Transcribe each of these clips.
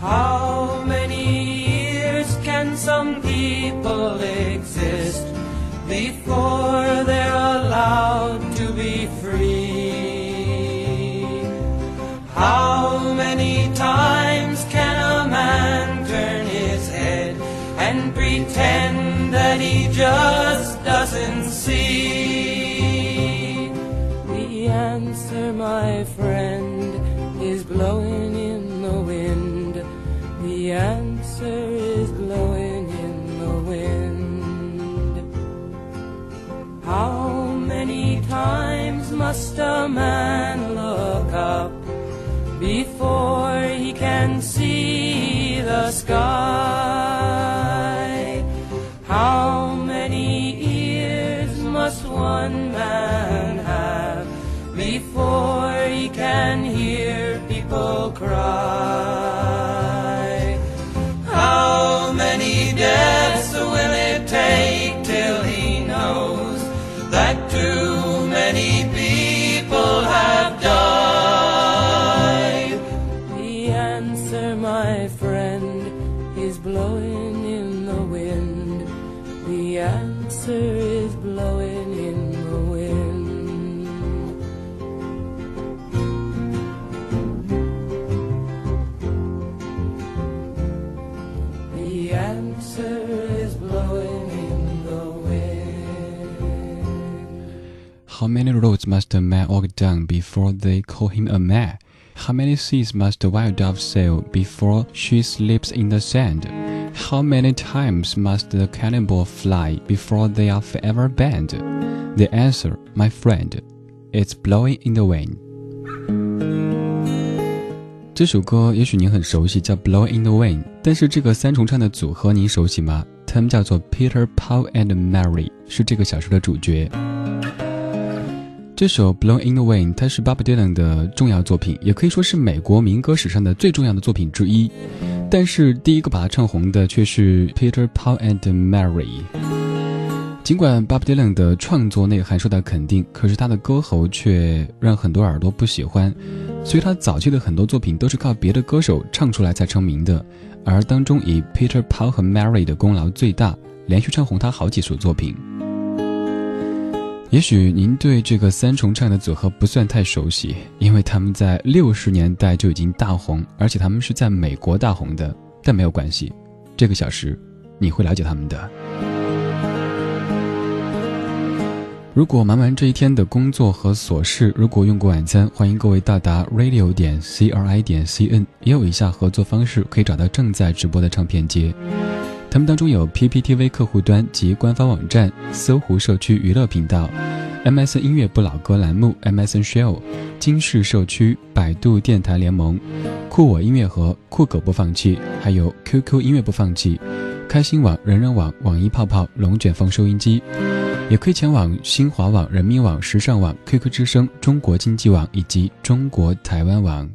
How many years can some people exist before they're allowed to be free? How many times can a man turn his head and pretend that he just doesn't must a man look up before he can see the sky? How many roads must a man walk down before they call him a man? How many seas must a wild dove sail before she sleeps in the sand? How many times must the cannonball fly before they are forever banned? The answer, my friend, is blowing in the wind. 这首歌也许您很熟悉，叫《Blow in the Wind》，但是这个三重唱的组合您熟悉吗？他们叫做 Peter, Paul and Mary，是这个小说的主角。这首《Blow in the Wind》它是 Bob Dylan 的重要作品，也可以说是美国民歌史上的最重要的作品之一。但是第一个把它唱红的却是 Peter Paul and Mary。尽管 Bob Dylan 的创作内涵受到肯定，可是他的歌喉却让很多耳朵不喜欢，所以他早期的很多作品都是靠别的歌手唱出来才成名的。而当中以 Peter Paul 和 Mary 的功劳最大，连续唱红他好几首作品。也许您对这个三重唱的组合不算太熟悉，因为他们在六十年代就已经大红，而且他们是在美国大红的。但没有关系，这个小时你会了解他们的。如果忙完这一天的工作和琐事，如果用过晚餐，欢迎各位到达 radio 点 c r i 点 c n，也有以下合作方式可以找到正在直播的唱片街。他们当中有 PPTV 客户端及官方网站、搜狐社区娱乐频道、MSN 音乐不老歌栏目、MSN Show、金氏社区、百度电台联盟、酷我音乐盒、酷狗播放器，还有 QQ 音乐播放器、开心网、人人网、网易泡泡、龙卷风收音机，也可以前往新华网、人民网、时尚网、QQ 之声、中国经济网以及中国台湾网。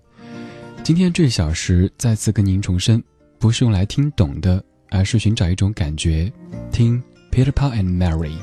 今天这小时再次跟您重申。不是用来听懂的，而是寻找一种感觉。听 Peter Paul and Mary。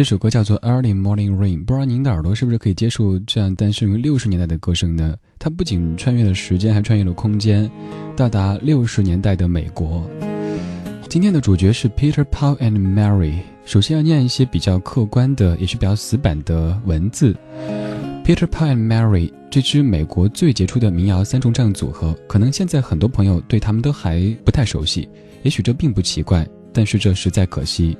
这首歌叫做《Early Morning Rain》，不知道您的耳朵是不是可以接受这样诞生于六十年代的歌声呢？它不仅穿越了时间，还穿越了空间，到达六十年代的美国。今天的主角是 Peter Paul and Mary。首先要念一些比较客观的，也是比较死板的文字。Peter Paul and Mary 这支美国最杰出的民谣三重唱组合，可能现在很多朋友对他们都还不太熟悉，也许这并不奇怪，但是这实在可惜，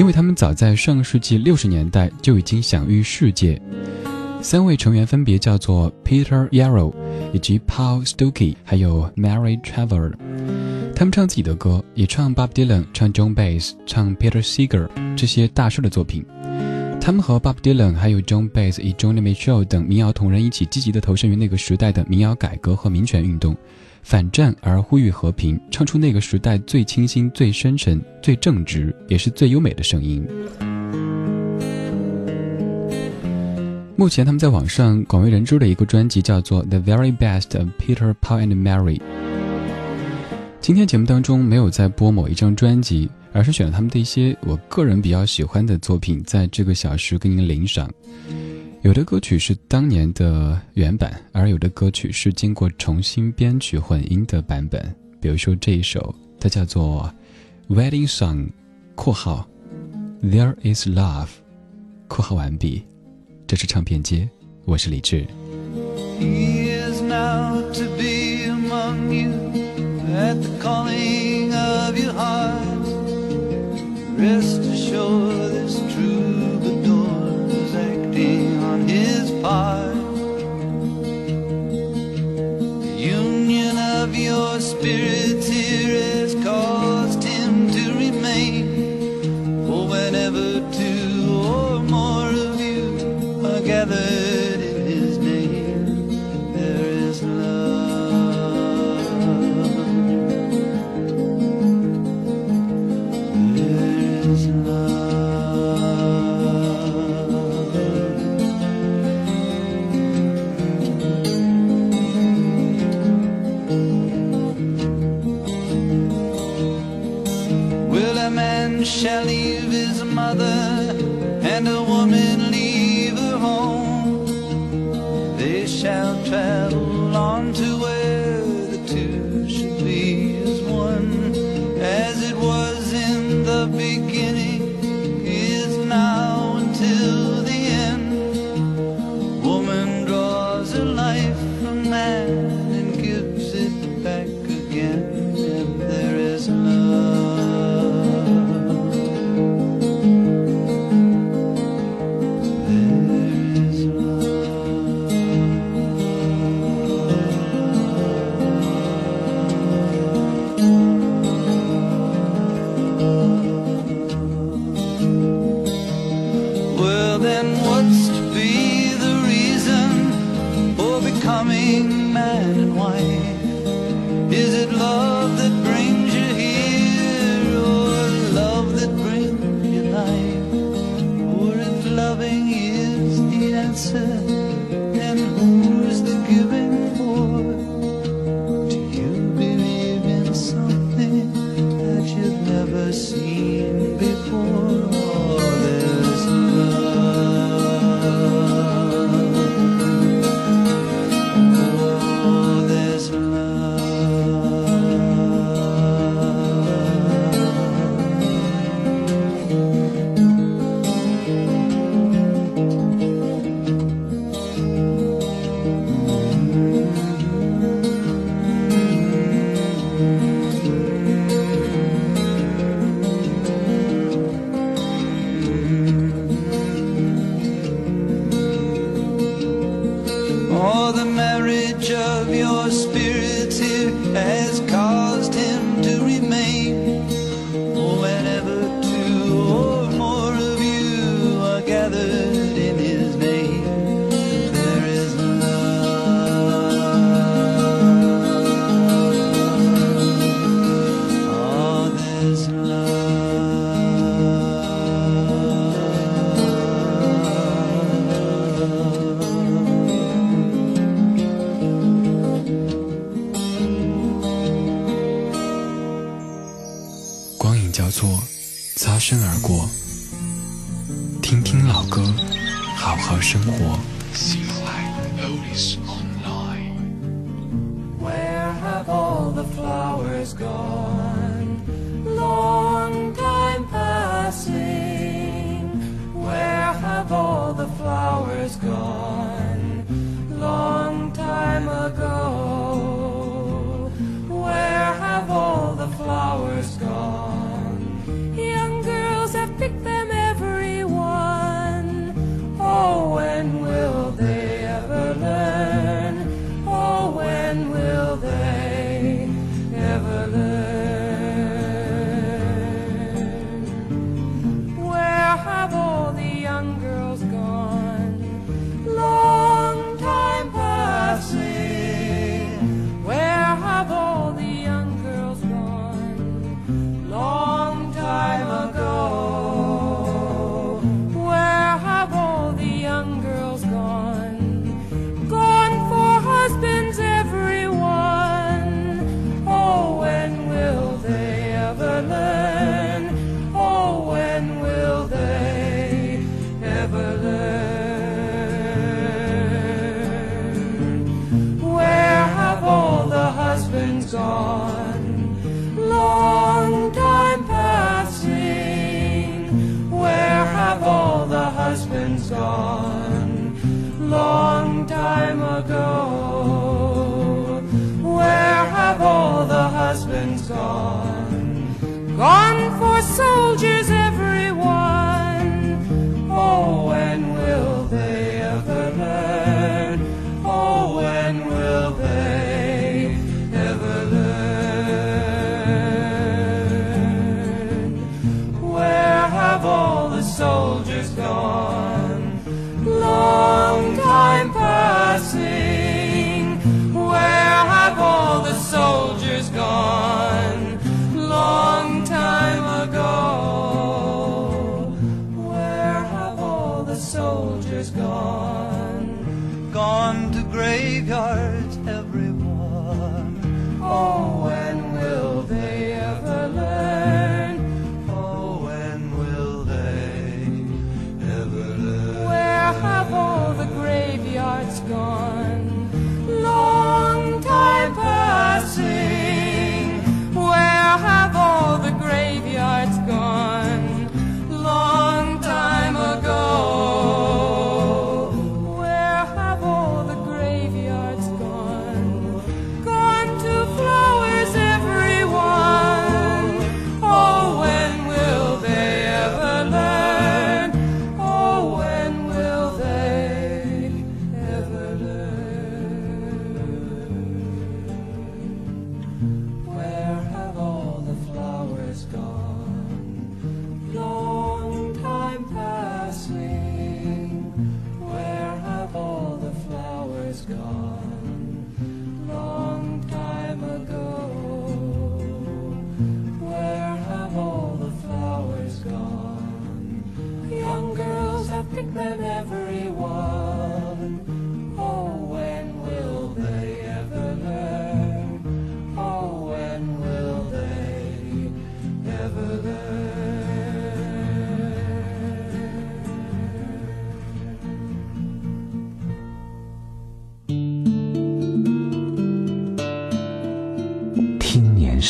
因为他们早在上世纪六十年代就已经享誉世界。三位成员分别叫做 Peter Yarrow，以及 Paul Stokey，还有 Mary Trevor。他们唱自己的歌，也唱 Bob Dylan，唱 John Baez，唱 Peter Seeger 这些大师的作品。他们和 Bob Dylan 还有 John Baez 以 Johnny Mitchell 等民谣同仁一起，积极地投身于那个时代的民谣改革和民权运动，反战而呼吁和平，唱出那个时代最清新、最深沉、最正直，也是最优美的声音。目前他们在网上广为人知的一个专辑叫做《The Very Best of Peter Paul and Mary》。今天节目当中没有在播某一张专辑，而是选了他们的一些我个人比较喜欢的作品，在这个小时跟您领赏。有的歌曲是当年的原版，而有的歌曲是经过重新编曲混音的版本。比如说这一首，它叫做《Wedding Song》（括号 There Is Love），括号完毕。这是唱片街，我是李志。Rest assured, spirit Shelley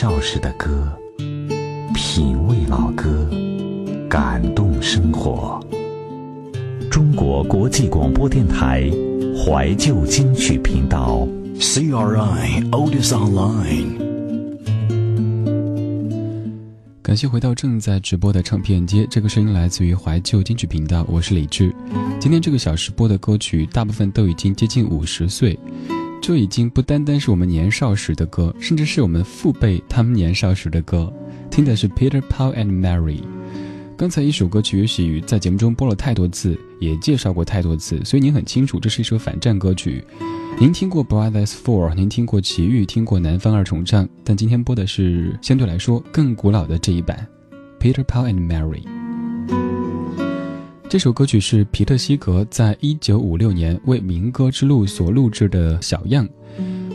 少时的歌，品味老歌，感动生活。”中国国际广播电台怀旧金曲频道。，CRI Oldies Online. 感谢回到正在直播的唱片街，这个声音来自于怀旧金曲频道，我是李志。今天这个小时播的歌曲，大部分都已经接近五十岁，这已经不单单是我们年少时的歌，甚至是我们父辈他们年少时的歌。听的是 Peter Paul and Mary。刚才一首歌曲，也许在节目中播了太多次，也介绍过太多次，所以您很清楚，这是一首反战歌曲。您听过 Brothers Four，您听过奇遇，听过南方二重唱，但今天播的是相对来说更古老的这一版，Peter Paul and Mary。这首歌曲是皮特西格在一九五六年为《民歌之路》所录制的小样，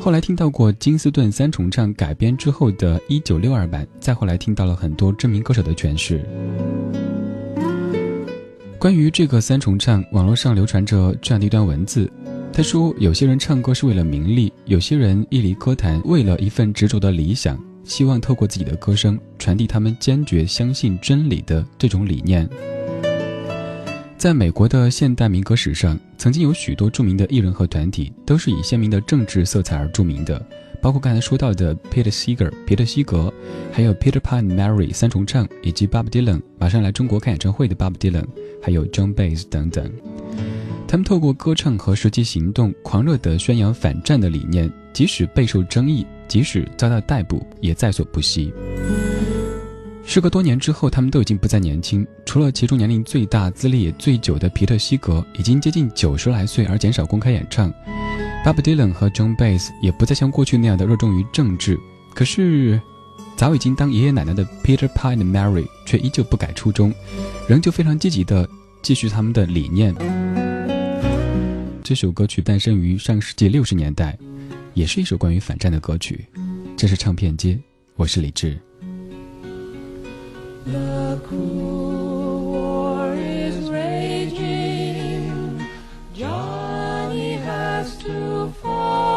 后来听到过金斯顿三重唱改编之后的一九六二版，再后来听到了很多知名歌手的诠释。关于这个三重唱，网络上流传着这样的一段文字。他说：“有些人唱歌是为了名利，有些人一离歌坛，为了一份执着的理想，希望透过自己的歌声传递他们坚决相信真理的这种理念。”在美国的现代民歌史上，曾经有许多著名的艺人和团体都是以鲜明的政治色彩而著名的，包括刚才说到的 Peter Seeger 皮特西格，还有 Peter Pan Mary 三重唱，以及 Bob Dylan 马上来中国开演唱会的 Bob Dylan，还有 John Baez 等等。他们透过歌唱和实际行动，狂热地宣扬反战的理念，即使备受争议，即使遭到逮捕，也在所不惜。时隔多年之后，他们都已经不再年轻。除了其中年龄最大、资历也最久的皮特西格，已经接近九十来岁而减少公开演唱。Bob Dylan 和 John Baez 也不再像过去那样的热衷于政治。可是，早已经当爷爷奶奶的 Peter Pan and Mary 却依旧不改初衷，仍旧非常积极地继续他们的理念。这首歌曲诞生于上世纪六十年代，也是一首关于反战的歌曲。这是唱片街，我是李志。The cruel war is raging. Johnny has to fight.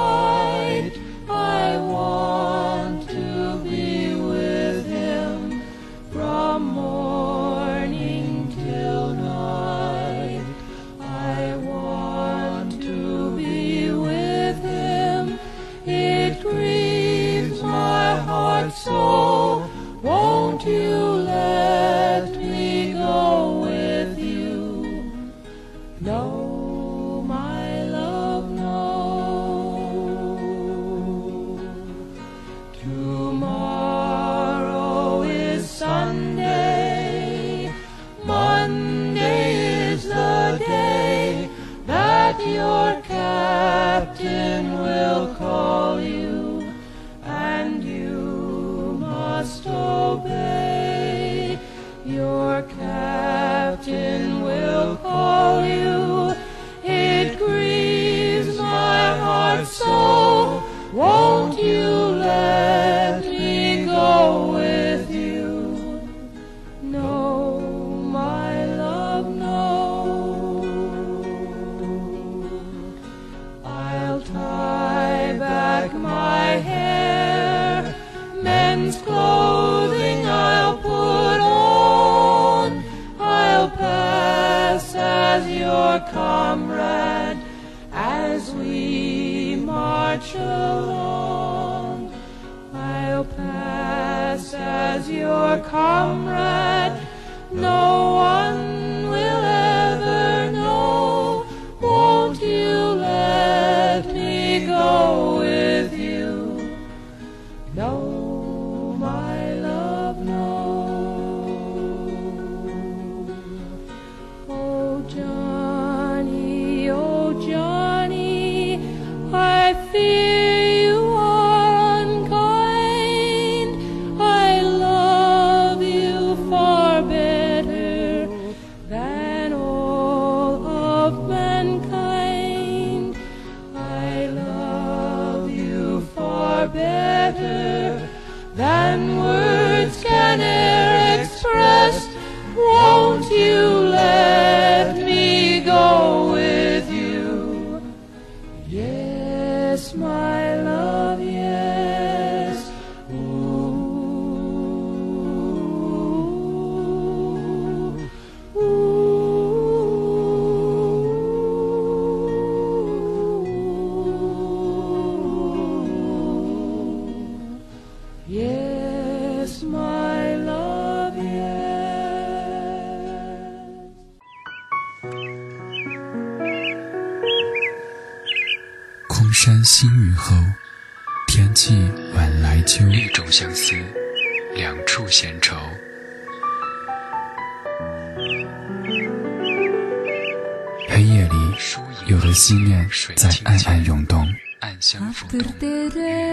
思念在暗暗涌动，暗香浮动，月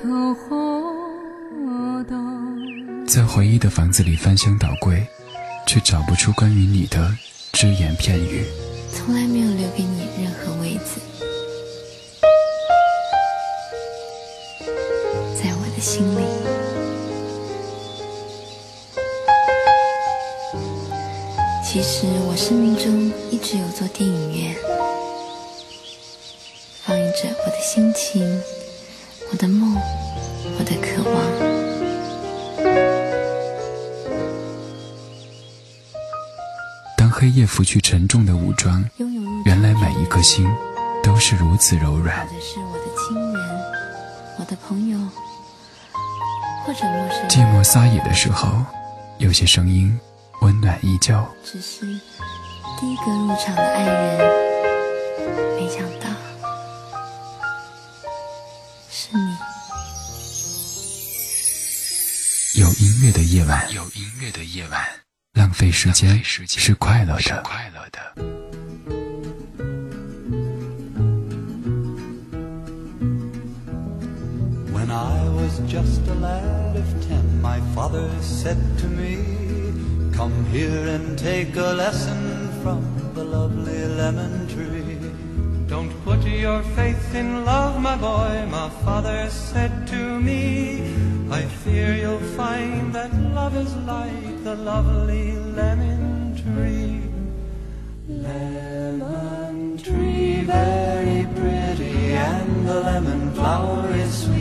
黄昏。在回忆的房子里翻箱倒柜，却找不出关于你的只言片语。从来没有留给你任何位子，在我的心里。其实我生命中一直有座电影院，放映着我的心情、我的梦、我的渴望。当黑夜拂去沉重的武装，原来每一颗心都是如此柔软或。者是我的亲人、我的朋友，或者陌生寂，寞撒野的时候，有些声音温暖依旧。只是第一个入场的爱人，没想到是你。有音乐的夜晚，有音乐的夜晚，浪费时间是快乐的。快乐的。When I was just a lad of ten, my father said to me, Come here and take a lesson from the lovely lemon tree. Don't put your faith in love, my boy, my father said to me. I fear you'll find that love is like the lovely lemon tree. Lemon tree, very pretty, and the lemon flower is sweet.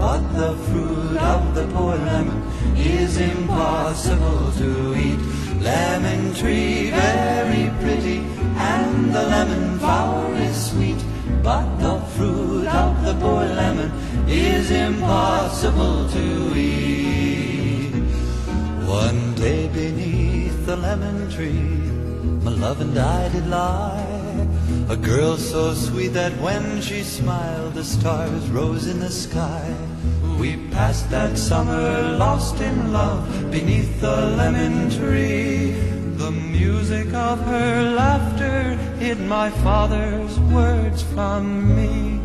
But the fruit of the poor lemon is impossible to eat. Lemon tree, very pretty, and the lemon flower is sweet. But the fruit of the poor lemon is impossible to eat. One day beneath the lemon tree, my love and I did lie. A girl so sweet that when she smiled, the stars rose in the sky. We passed that summer lost in love beneath the lemon tree. The music of her laughter hid my father's words from me.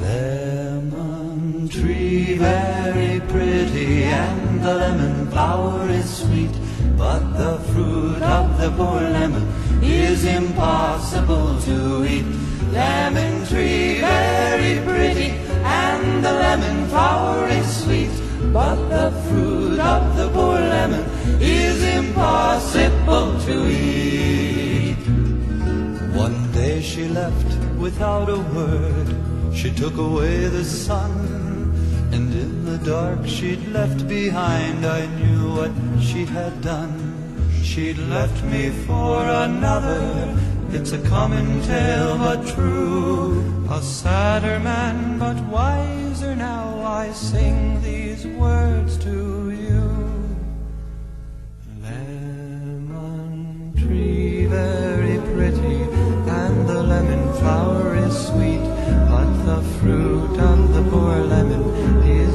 Lemon tree, very pretty, and the lemon flower is sweet. But the fruit of the poor lemon is impossible to eat. Lemon tree, very pretty, and the lemon flower is sweet. But the fruit of the poor lemon is impossible to eat. One day she left without a word. She took away the sun, and in the dark she'd left behind, I knew what she had done. She'd left me for another. It's a common tale, but true. A sadder man, but wiser now. I sing these words to you. Lemon tree, very pretty, and the lemon flower is sweet, the fruit of the poor lemon is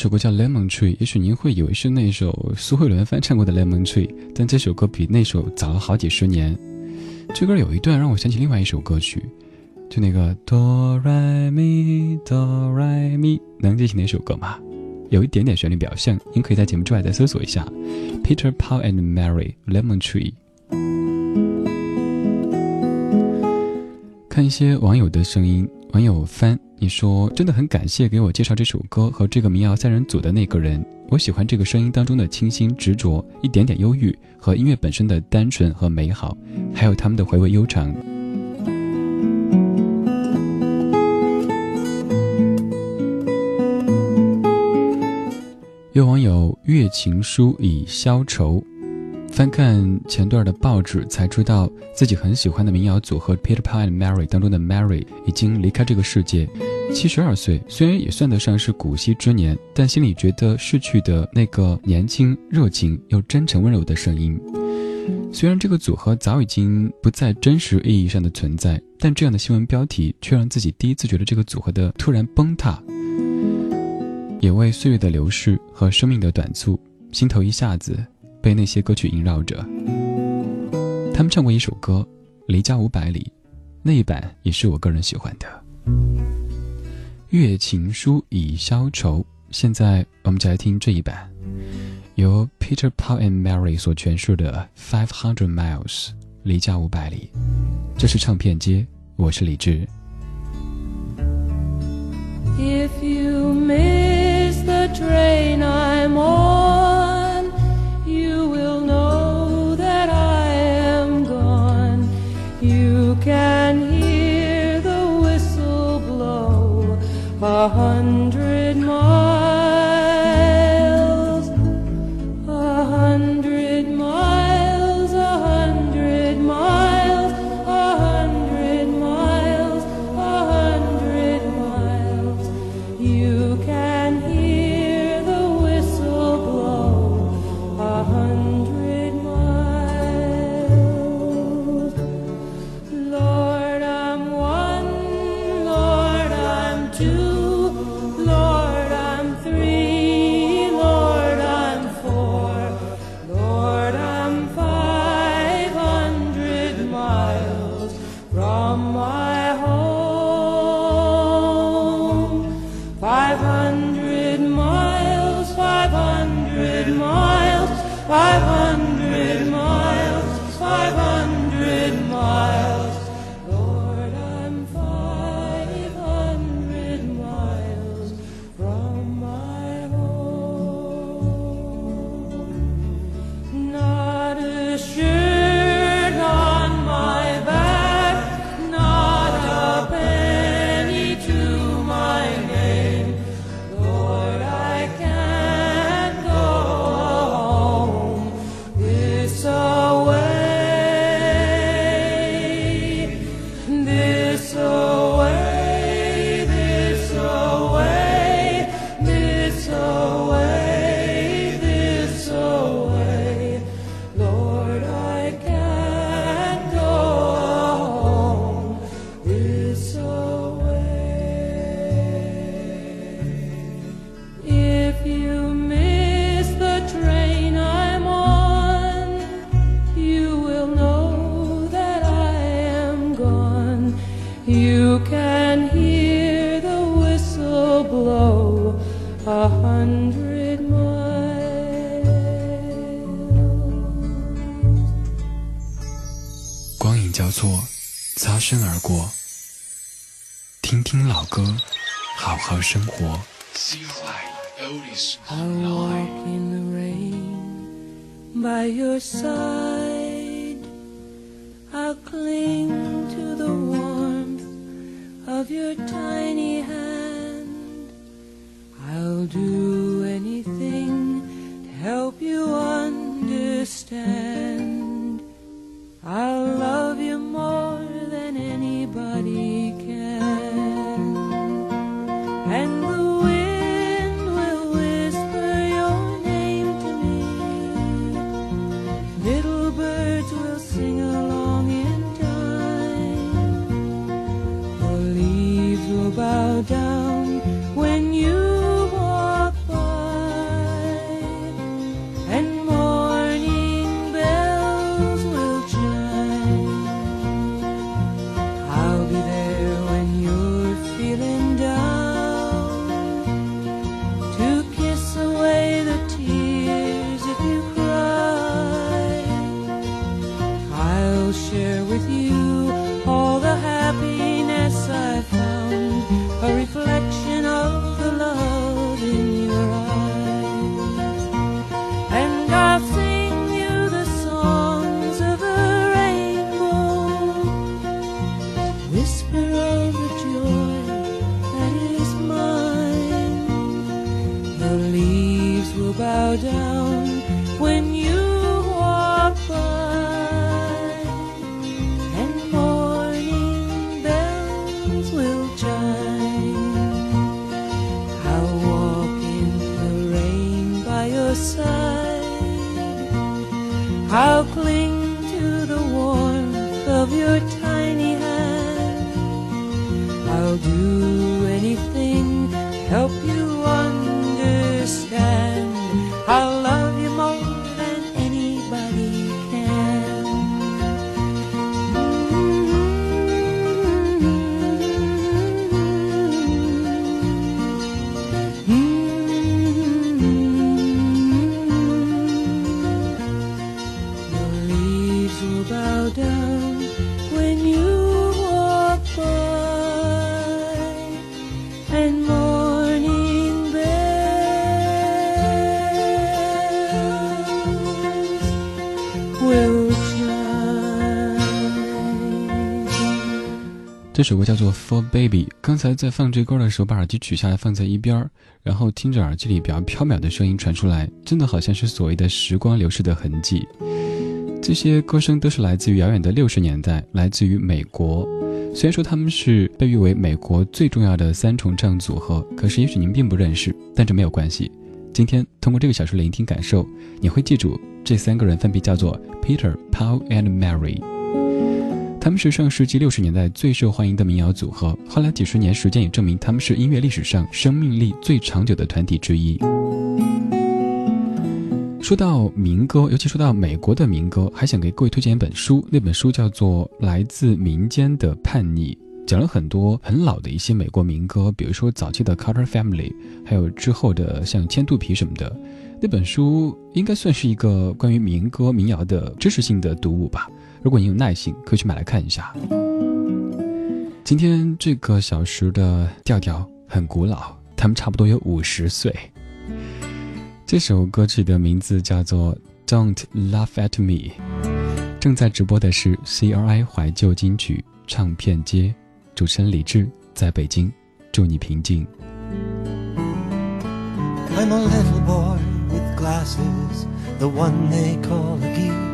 这首歌叫《Lemon Tree》，也许您会以为是那首苏慧伦翻唱过的《Lemon Tree》，但这首歌比那首早了好几十年。这歌有一段让我想起另外一首歌曲，就那个哆来咪哆来咪，能记起哪首歌吗？有一点点旋律表现，您可以在节目之外再搜索一下 Peter Paul and Mary Lemon Tree。看一些网友的声音，网友翻，你说真的很感谢给我介绍这首歌和这个民谣三人组的那个人，我喜欢这个声音当中的清新执着，一点点忧郁和音乐本身的单纯和美好，还有他们的回味悠长。有网友阅情书以消愁，翻看前段的报纸才知道自己很喜欢的民谣组合 Peter Pan and Mary 当中的 Mary 已经离开这个世界，七十二岁，虽然也算得上是古稀之年，但心里觉得逝去的那个年轻、热情又真诚温柔的声音。虽然这个组合早已经不在真实意义上的存在，但这样的新闻标题却让自己第一次觉得这个组合的突然崩塌。也为岁月的流逝和生命的短促，心头一下子被那些歌曲萦绕着。他们唱过一首歌《离家五百里》，那一版也是我个人喜欢的。月情书以消愁，现在我们就来听这一版，由 Peter Paul and Mary 所诠释的《Five Hundred Miles》离家五百里。这是唱片街，我是李志。If you miss the train I'm one will sing along 这首歌叫做《For Baby》。刚才在放这歌的时候，把耳机取下来放在一边儿，然后听着耳机里比较飘渺的声音传出来，真的好像是所谓的时光流逝的痕迹。这些歌声都是来自于遥远的六十年代，来自于美国。虽然说他们是被誉为美国最重要的三重唱组合，可是也许您并不认识，但这没有关系。今天通过这个小说聆听感受，你会记住这三个人分别叫做 Peter、Paul and Mary。他们是上世纪六十年代最受欢迎的民谣组合，后来几十年时间也证明他们是音乐历史上生命力最长久的团体之一。说到民歌，尤其说到美国的民歌，还想给各位推荐一本书，那本书叫做《来自民间的叛逆》，讲了很多很老的一些美国民歌，比如说早期的 Carter Family，还有之后的像千肚皮什么的。那本书应该算是一个关于民歌民谣的知识性的读物吧。如果你有耐心，可以去买来看一下。今天这个小时的调调很古老，他们差不多有五十岁。这首歌曲的名字叫做《Don't Laugh at Me》。正在直播的是 CRI 怀旧金曲唱片街，主持人李志在北京，祝你平静。I'm a little boy with glasses, the one they call a geek.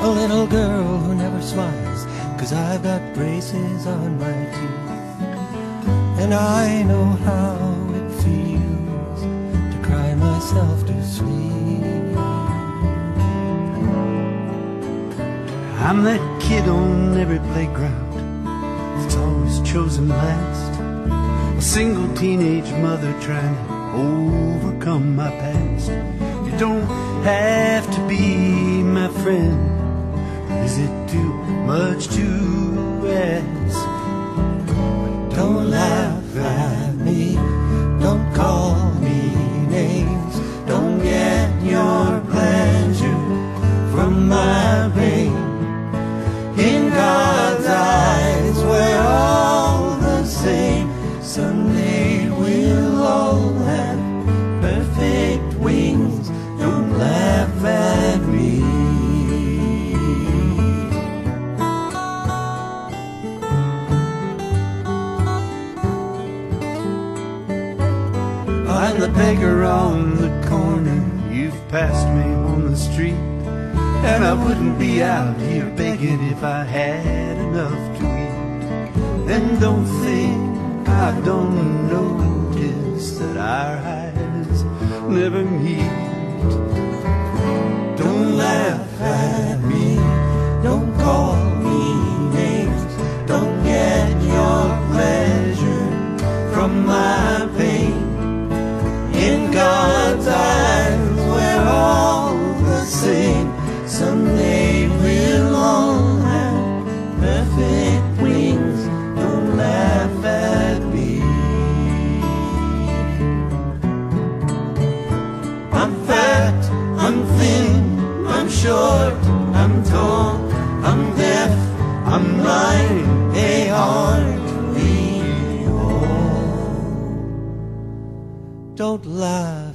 A little girl who never smiles, cause I've got braces on my teeth. And I know how it feels to cry myself to sleep. I'm that kid on every playground that's always chosen last. A single teenage mother trying to overcome my past. You don't have to be my friend. Is it too much to ask? Don't laugh at me, don't call maker on the corner. You've passed me on the street. And I wouldn't be out here begging if I had enough to eat. And don't think I don't notice that our eyes never meet. Don't laugh at me, don't call me names, don't get your pleasure from my life.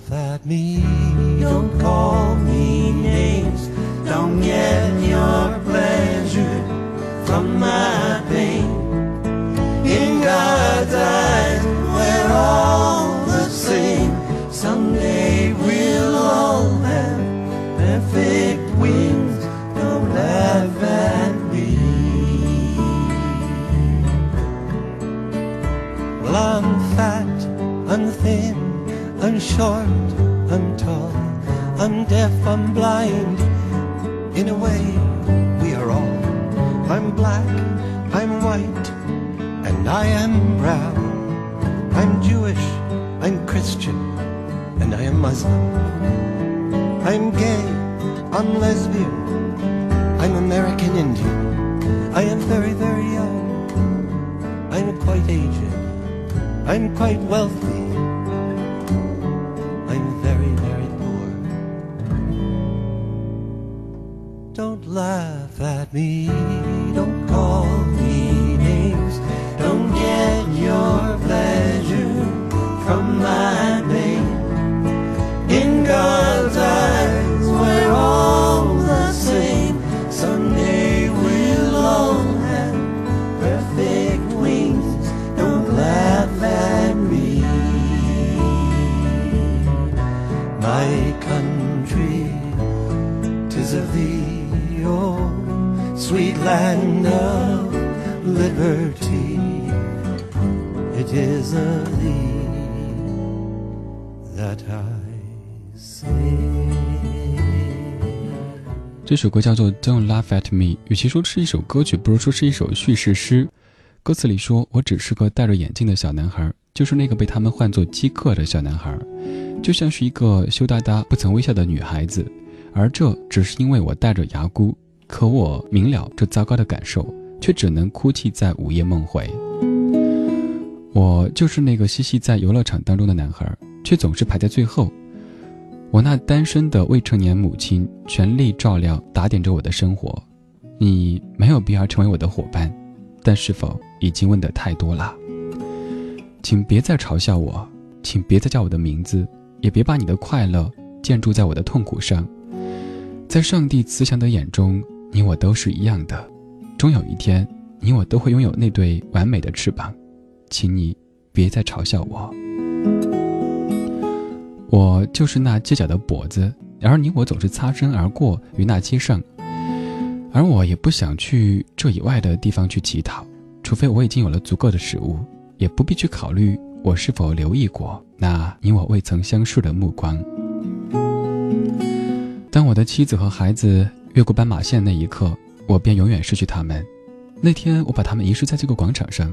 这首歌叫做《Don't Laugh at Me》，与其说是一首歌曲，不如说是一首叙事诗。歌词里说：“我只是个戴着眼镜的小男孩，就是那个被他们唤作基克的小男孩，就像是一个羞答答、不曾微笑的女孩子。而这只是因为我戴着牙箍。可我明了这糟糕的感受，却只能哭泣在午夜梦回。我就是那个嬉戏在游乐场当中的男孩，却总是排在最后。我那单身的未成年母亲全力照料打点着我的生活。你没有必要成为我的伙伴，但是否已经问得太多了？请别再嘲笑我，请别再叫我的名字，也别把你的快乐建筑在我的痛苦上。在上帝慈祥的眼中，你我都是一样的。终有一天，你我都会拥有那对完美的翅膀。请你别再嘲笑我。我就是那街角的跛子，然而你我总是擦身而过于那街上。而我也不想去这以外的地方去乞讨，除非我已经有了足够的食物，也不必去考虑我是否留意过那你我未曾相视的目光。当我的妻子和孩子越过斑马线那一刻，我便永远失去他们。那天我把他们遗失在这个广场上，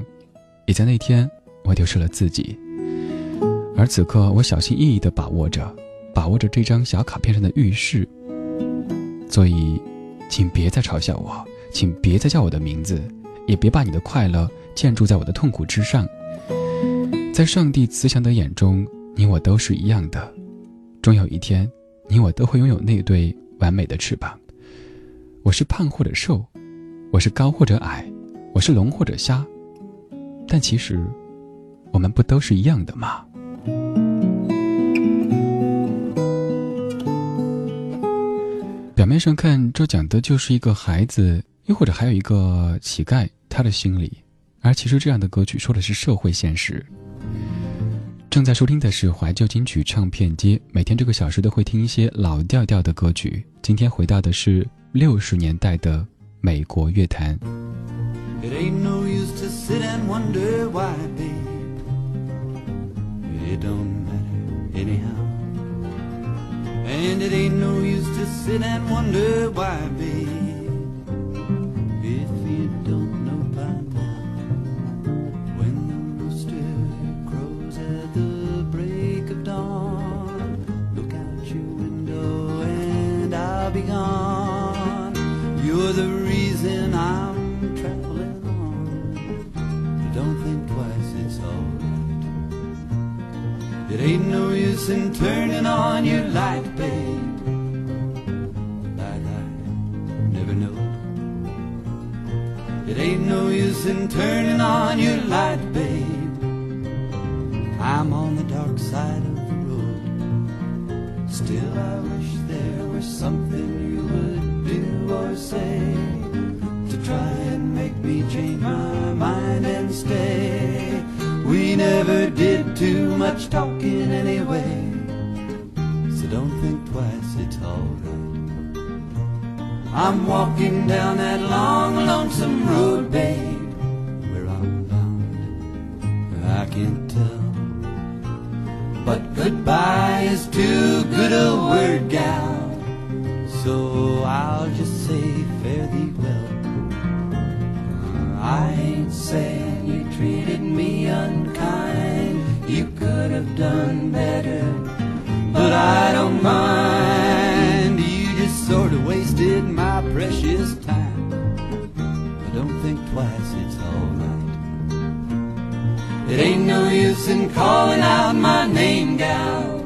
也在那天我丢失了自己。而此刻，我小心翼翼地把握着，把握着这张小卡片上的预示。所以，请别再嘲笑我，请别再叫我的名字，也别把你的快乐建筑在我的痛苦之上。在上帝慈祥的眼中，你我都是一样的。终有一天，你我都会拥有那对完美的翅膀。我是胖或者瘦，我是高或者矮，我是龙或者虾，但其实，我们不都是一样的吗？表面上看，这讲的就是一个孩子，又或者还有一个乞丐，他的心理。而其实这样的歌曲说的是社会现实。正在收听的是怀旧金曲唱片街，每天这个小时都会听一些老调调的歌曲。今天回到的是六十年代的美国乐坛。It ain't no use to sit and wonder why. It don't matter anyhow. And it ain't no use to sit and wonder why, babe. If you don't know by now, when the rooster crows at the break of dawn, look out your window and I'll be gone. Ain't no use in turning on your light, babe. I never know. It ain't no use in turning on your light, babe. I'm on the dark side of the road. Still, I wish there was something you would do or say to try and make me change my mind and stay. We never did too much talking anyway, so don't think twice, it's alright. I'm walking down that long, lonesome road, babe. Where I'm bound, I can't tell. But goodbye is too good a word, gal. So I'll just say fare thee well. I ain't saying you treated me unkind. Done better, but I don't mind. You just sort of wasted my precious time. But don't think twice, it's alright. It ain't no use in calling out my name, gal,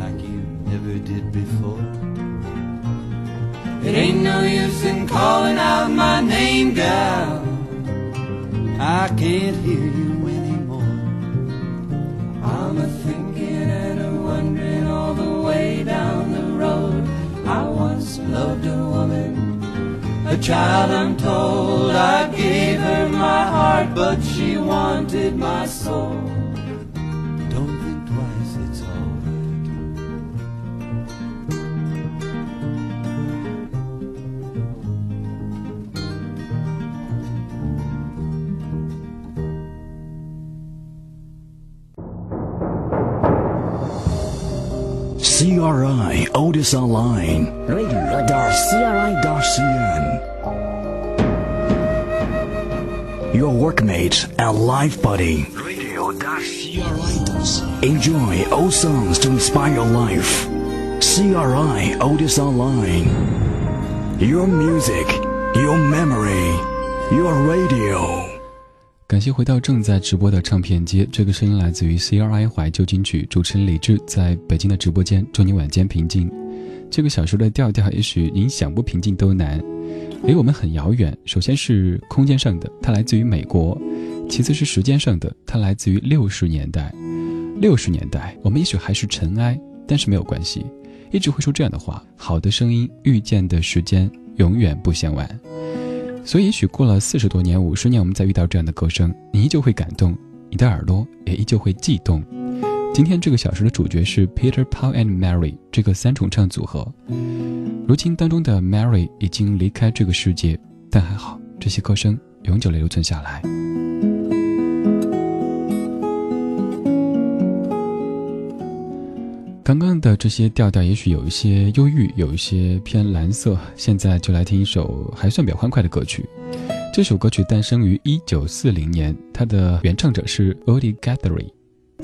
like you never did before. It ain't no use in calling out my name, gal. I can't hear you a child I'm told. I gave her my heart, but she wanted my soul. Don't think twice, it's alright. CRI Otis Online radio.cri.cn Your workmate and life buddy. Enjoy old songs to inspire your life. CRI Otis Online. Your music, your memory, your radio. 感谢回到正在直播的唱片街，这个声音来自于 CRI 怀旧金曲，主持人李志在北京的直播间，祝你晚间平静。这个小时的调调，也许您想不平静都难，离我们很遥远。首先是空间上的，它来自于美国；其次是时间上的，它来自于六十年代。六十年代，我们也许还是尘埃，但是没有关系，一直会说这样的话：好的声音遇见的时间永远不嫌晚。所以，也许过了四十多年、五十年，我们再遇到这样的歌声，你依旧会感动，你的耳朵也依旧会悸动。今天这个小时的主角是 Peter Paul and Mary 这个三重唱组合。如今当中的 Mary 已经离开这个世界，但还好，这些歌声永久留存下来。刚刚的这些调调也许有一些忧郁，有一些偏蓝色。现在就来听一首还算比较欢快的歌曲。这首歌曲诞生于一九四零年，它的原唱者是 Odie Guthrie。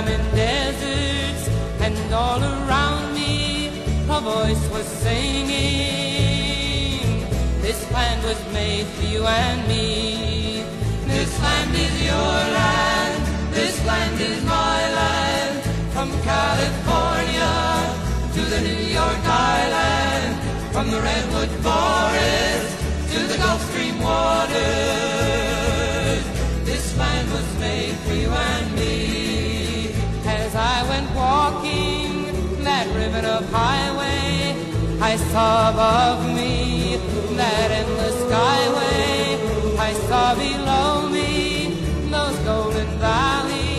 diamond deserts. And all around me a voice was singing. This land was made for you and me. This land is your land. This land is my land. From California to the New York Island. From the Redwood Forest to the Gulf Stream waters. This land was made for you and me. Walking that ribbon of highway, I saw above me that endless skyway. I saw below me those golden valleys.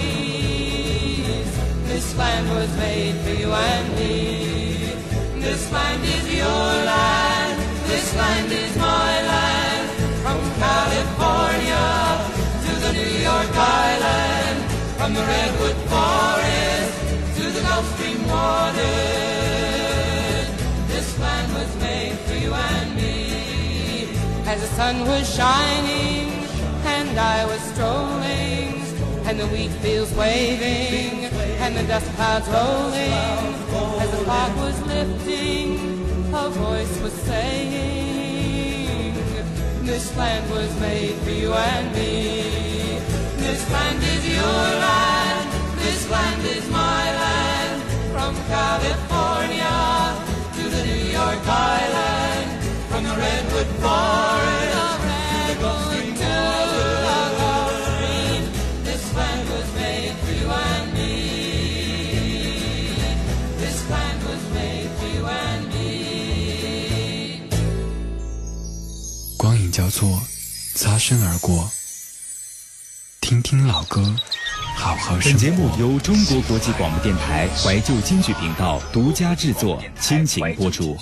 This land was made for you and me. This land is your land. This land is my land. From California to the New York Island. From the Redwood Gulf Stream waters. This land was made for you and me. As the sun was shining and I was strolling, and the wheat fields waving, and the dust clouds rolling, as the fog was lifting, a voice was saying, This land was made for you and me. This land is your land, this land is my land, from California to the New York Island, from the Redwood Forest to the Gulf Stream waters. This land was made for you and me. This land was made for you and me. 光影交错，擦身而过。听听老歌，本节目由中国国际广播电台怀旧京剧频道独家制作，倾情播出。